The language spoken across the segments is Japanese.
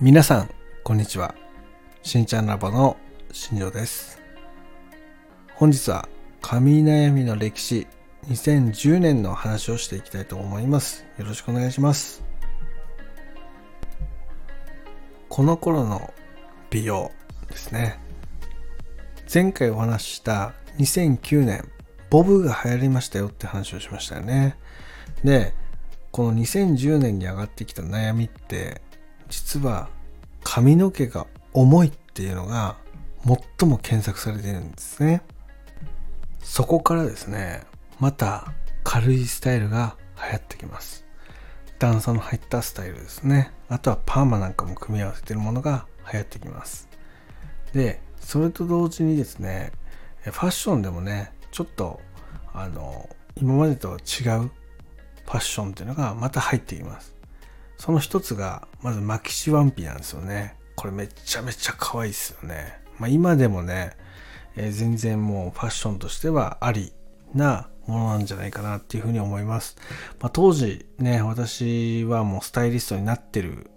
皆さん、こんにちは。しんちゃんラボの新庄です。本日は、神悩みの歴史2010年の話をしていきたいと思います。よろしくお願いします。この頃の美容ですね。前回お話しした2009年、ボブが流行りましたよって話をしましたよね。で、この2010年に上がってきた悩みって、実は髪の毛が重いっていうのが最も検索されてるんですね。そこからですね、また軽いスタイルが流行ってきます。段差の入ったスタイルですね。あとはパーマなんかも組み合わせてるものが流行ってきます。で、それと同時にですね、ファッションでもね、ちょっとあの今までとは違うファッションっていうのがまた入ってきます。その一つが、まずマキシワンピなんですよね。これめちゃめちゃ可愛いですよね。まあ今でもね、えー全然もうファッションとしてはありなものなんじゃないかなっていうふうに思います。まあ当時ね、私はもうスタイリストになってる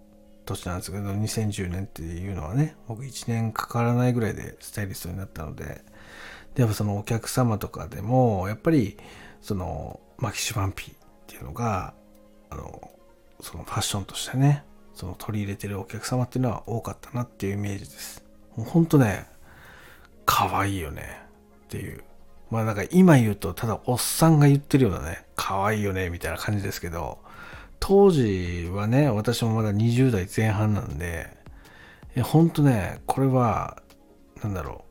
年なんですけど、2010年っていうのはね、僕1年かからないぐらいでスタイリストになったので、でもそのお客様とかでも、やっぱりそのマキシワンピっていうのが、あの、そのファッションとしてね、その取り入れてるお客様っていうのは多かったなっていうイメージです。もうほんとね、可愛いよねっていう。まあなんか今言うとただおっさんが言ってるようなね、可愛いよねみたいな感じですけど、当時はね、私もまだ20代前半なんで、ほんとね、これは、なんだろ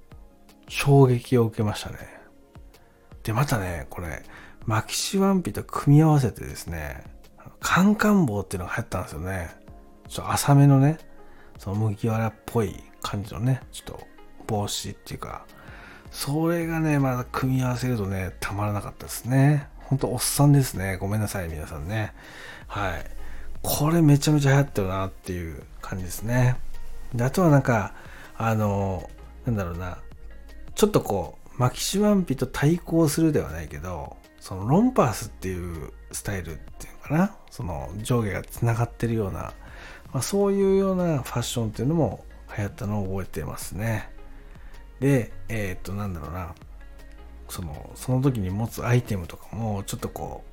う、衝撃を受けましたね。で、またね、これ、マキシワンピと組み合わせてですね、カンカン帽っていうのが流行ったんですよね。ちょっと浅めのね、その麦わらっぽい感じのね、ちょっと帽子っていうか、それがね、まだ組み合わせるとね、たまらなかったですね。ほんとおっさんですね。ごめんなさい、皆さんね。はい。これめちゃめちゃ流行ってるなっていう感じですね。であとはなんか、あの、なんだろうな、ちょっとこう、マキシワンピと対抗するではないけど、そのロンパースっていうスタイルっていうかな、その上下がつながってるような、まあ、そういうようなファッションっていうのも流行ったのを覚えてますね。で、えーっと、なんだろうな、その、その時に持つアイテムとかも、ちょっとこう、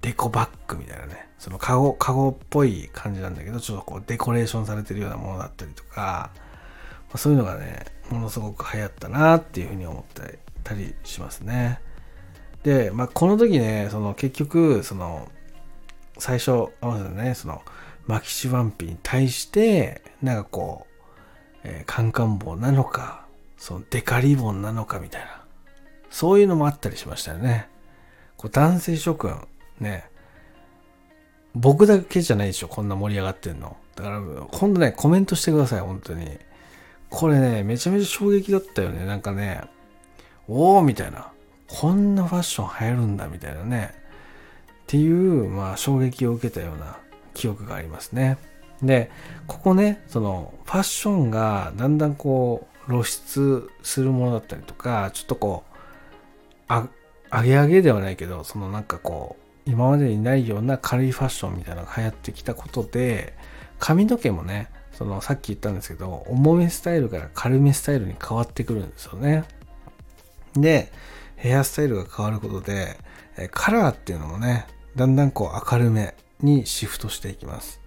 デコバッグみたいなね、そのカゴ、カゴっぽい感じなんだけど、ちょっとこうデコレーションされてるようなものだったりとか、まあそういうのがね、ものすごく流行ったなっていうふうに思ってたりしますね。で、まあ、この時ね、その結局、その、最初、合わせてね、その、マキシワンピに対して、なんかこう、えーカンカン帽なのか、そのデカリボンなのかみたいな、そういうのもあったりしましたよね。こう男性諸君、ね、僕だけじゃないでしょ、こんな盛り上がってんの。だから、今度ね、コメントしてください、本当に。これね、めちゃめちゃ衝撃だったよね。なんかね、おーみたいな。こんなファッション流行るんだ、みたいなね。っていう、まあ、衝撃を受けたような記憶がありますね。で、ここね、その、ファッションがだんだんこう、露出するものだったりとか、ちょっとこう、あ、上げ上げではないけど、そのなんかこう、今までにないような軽いファッションみたいなのが流行ってきたことで、髪の毛もね、そのさっき言ったんですけど、重めスタイルから軽めスタイルに変わってくるんですよね。で、ヘアスタイルが変わることで、カラーっていうのもね、だんだんこう明るめにシフトしていきます。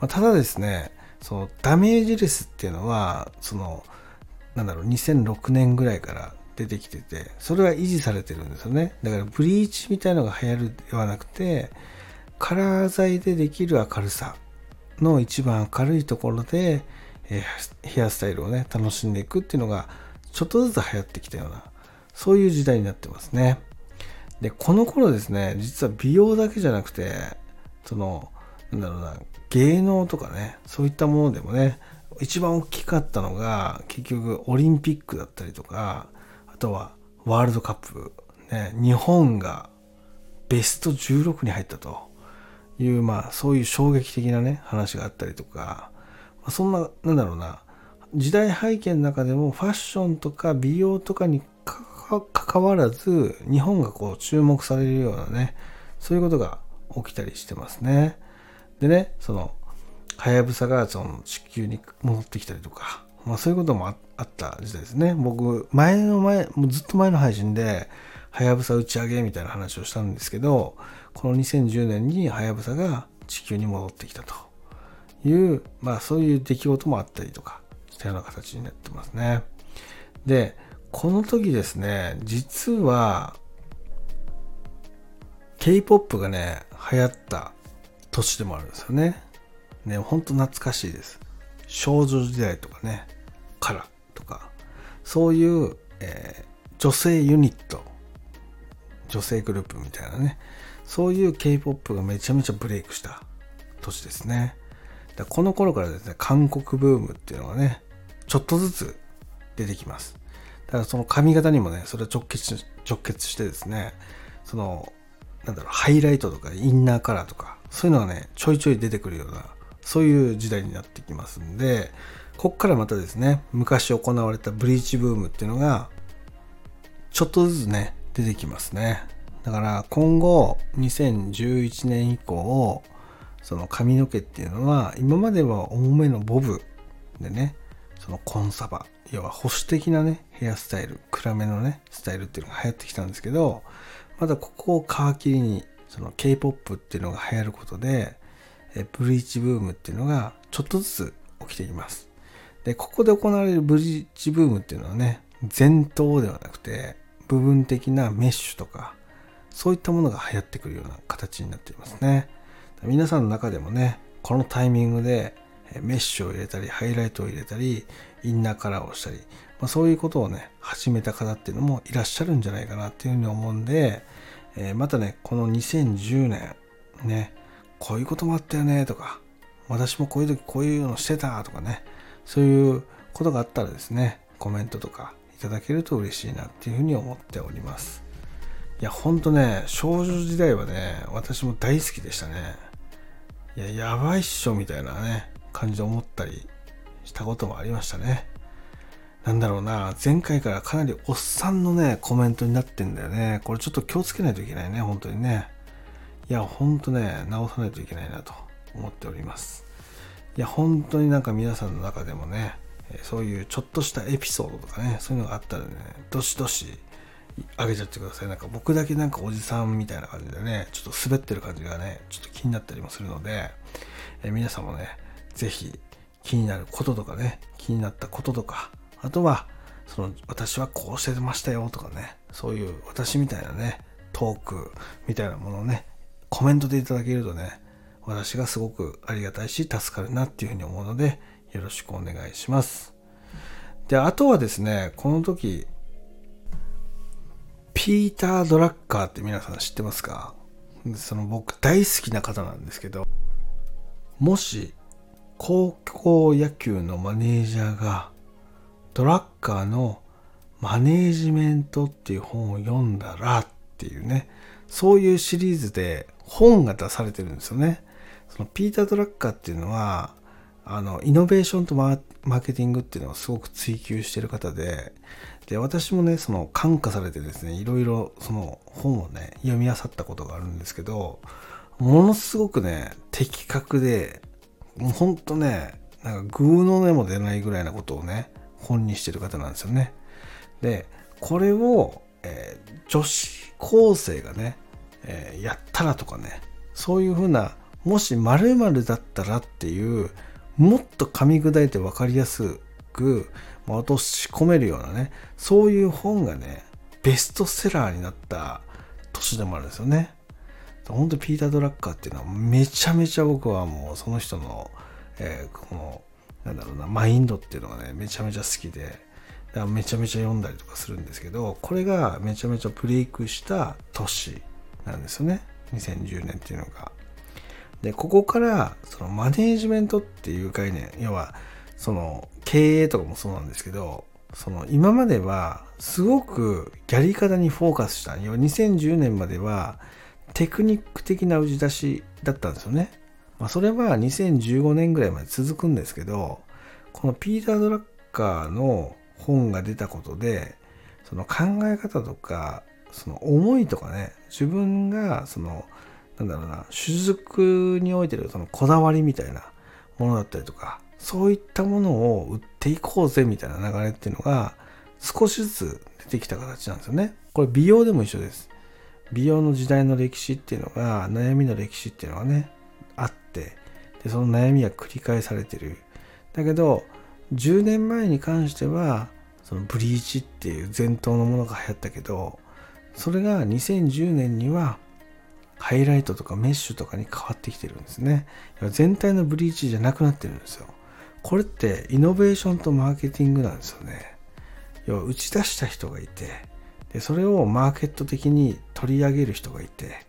まあ、ただですね、そのダメージレスっていうのは、その、なんだろう、2006年ぐらいから出てきてて、それは維持されてるんですよね。だからブリーチみたいのが流行るではなくて、カラー剤でできる明るさの一番明るいところで、えヘアスタイルをね、楽しんでいくっていうのが、ちょっとずつ流行ってきたような、そういう時代になってますね。で、この頃ですね、実は美容だけじゃなくて、その、なんだろうな、芸能とかね、そういったものでもね、一番大きかったのが、結局オリンピックだったりとか、あとはワールドカップ、ね、日本がベスト16に入ったと。いう、まあそういう衝撃的なね、話があったりとか、そんな、なんだろうな、時代背景の中でもファッションとか美容とかにかかわらず、日本がこう注目されるようなね、そういうことが起きたりしてますね。でね、その、はやぶさがその地球に戻ってきたりとか、まあ、そういうこともあった時代ですね。僕前の前もうずっと前の配信ではやぶさ打ち上げみたいな話をしたんですけどこの2010年にはやぶさが地球に戻ってきたと。いうまあそういう出来事もあったりとかしたような形になってますね。でこの時ですね実は K-POP がね流行った年でもあるんですよね。ねほんと懐かしいです。少女時代とかねカラとか。そういう、えー、女性ユニット。女性グループみたいなね。そういう K-POP がめちゃめちゃブレイクした年ですね。だこの頃からですね韓国ブームっていうのがねちょっとずつ出てきます。だからその髪型にもねそれは直結直結してですねそのなんだろうハイライトとかインナーカラーとかそういうのがねちょいちょい出てくるようなそういう時代になってきますんでこっからまたですね昔行われたブリーチブームっていうのがちょっとずつね出てきますね。だから今後2011年以降その髪の毛っていうのは今までは重めのボブでねそのコンサバ要は保守的なねヘアスタイル暗めのねスタイルっていうのが流行ってきたんですけどまだここを皮切りにその K-POP っていうのが流行ることでえブリーチブームっていうのがちょっとずつ起きています。でここで行われるブリーチブームっていうのはね前頭ではなくて部分的なメッシュとかそういったものが流行ってくるような形になっていますね。皆さんの中でもねこのタイミングでメッシュを入れたりハイライトを入れたりインナーカラーをしたり、まあ、そういうことをね始めた方っていうのもいらっしゃるんじゃないかなっていうふうに思うんで、えー、またねこの2010年ねこういうこともあったよねとか私もこういう時こういうのしてたとかねそういうことがあったらですねコメントとかいただけると嬉しいなっていうふうに思っております。いやほんとね少女時代はね私も大好きでしたね。いややばいっしょみたいなね。感じで思ったりしたこともありましたね。なんだろうな前回からかなりおっさんのねコメントになってんだよね。これちょっと気をつけないといけないね本当にね。いやほんとね直さないといけないなと思っております。いや本当になんか皆さんの中でもねそういうちょっとしたエピソードとかねそういうのがあったらねどしどしあげちゃってください。なんか僕だけなんかおじさんみたいな感じでねちょっと滑ってる感じがねちょっと気になったりもするのでえ皆さんもね是非気になることとかね気になったこととかあとはその私はこうしてましたよとかねそういう私みたいなねトークみたいなものをねコメントでいただけるとね私がすごくありがたいし助かるなっていうふうに思うのでよろしくお願いします。であとはですねこの時ピーター・ドラッカーって皆さん知ってますか？その僕大好きな方なんですけどもし高校野球のマネージャーがドラッカーのマネージメントっていう本を読んだらっていうねそういうシリーズで本が出されてるんですよね。そのピーター・ドラッカーっていうのはあのイノベーションとマーケティングっていうのをすごく追求してる方でで私もねその感化されてですねいろいろその本をね読み漁ったことがあるんですけどものすごくね的確でもうほんとねなんかグーの音も出ないぐらいなことをね本にしてる方なんですよね。でこれを、えー、女子高生がね、えー、やったらとかねそういうふうなもし〇〇だったらっていうもっと噛み砕いて分かりやすく落とし込めるようなねそういう本がねベストセラーになった年でもあるんですよね。本当ピーター・ドラッカーっていうのはめちゃめちゃ僕はもうその人の、えー、このなんだろうなマインドっていうのがねめちゃめちゃ好きでだからめちゃめちゃ読んだりとかするんですけどこれがめちゃめちゃブレイクした年なんですよね。2010年っていうのが。でここからそのマネージメントっていう概念要はその経営とかもそうなんですけどその今まではすごくやり方にフォーカスした。要は2010年まではテクニック的な打ち出しだったんですよね、まあ、それは2015年ぐらいまで続くんですけどこのピーター・ドラッカーの本が出たことでその考え方とかその思いとかね自分がそのなんだろうな、手術においてるそのこだわりみたいなものだったりとかそういったものを売っていこうぜみたいな流れっていうのが少しずつ出てきた形なんですよね。これ美容でも一緒です。美容の時代の歴史っていうのが悩みの歴史っていうのがねあってでその悩みは繰り返されてる。だけど10年前に関してはそのブリーチっていう伝統のものが流行ったけどそれが2010年にはハイライトとかメッシュとかに変わってきてるんですね。全体のブリーチじゃなくなってるんですよ。これってイノベーションとマーケティングなんですよね。要は打ち出した人がいて、でそれをマーケット的に取り上げる人がいて、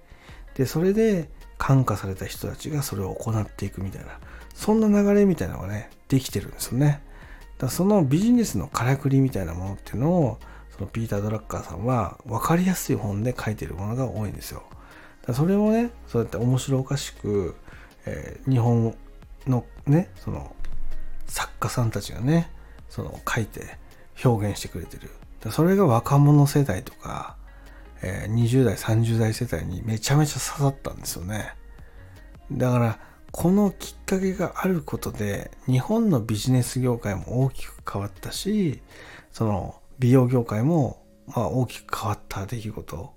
でそれで感化された人たちがそれを行っていくみたいな、そんな流れみたいなのがね、できてるんですよね。だそのビジネスのからくりみたいなものっていうのを、そのピーター・ドラッカーさんは分かりやすい本で書いてるものが多いんですよだ。それをねそうやって面白おかしく、えー、日本のねその作家さんたちがねその書いて表現してくれてるそれが若者世代とか、えー、20代30代世代にめちゃめちゃ刺さったんですよねだからこのきっかけがあることで日本のビジネス業界も大きく変わったしその美容業界もまあ大きく変わった出来事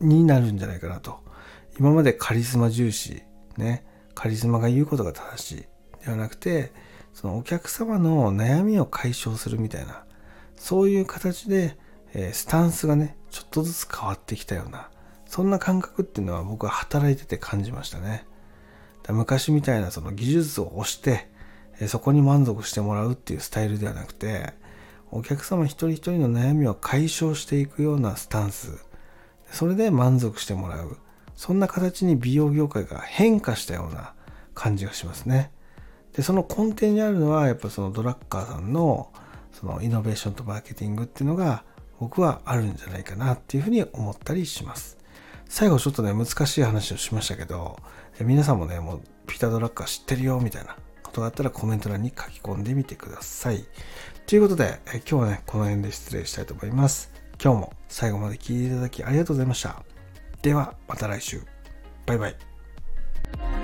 になるんじゃないかなと。今までカリスマ重視、ね、カリスマが言うことが正しいではなくて、そのお客様の悩みを解消するみたいな、そういう形で、えー、スタンスがね、ちょっとずつ変わってきたような、そんな感覚っていうのは僕は働いてて感じましたね。昔みたいなその技術を押して、えー、そこに満足してもらうっていうスタイルではなくて、お客様一人一人の悩みを解消していくようなスタンス、それで満足してもらう。そんな形に美容業界が変化したような感じがしますね。でその根底にあるのはやっぱそのドラッカーさんのそのイノベーションとマーケティングっていうのが僕はあるんじゃないかなっていうふうに思ったりします最後ちょっとね難しい話をしましたけど皆さんもねもうピター・ドラッカー知ってるよみたいなことがあったらコメント欄に書き込んでみてくださいということで今日はねこの辺で失礼したいと思います今日も最後まで聴いていただきありがとうございました。ではまた来週。バイバイ。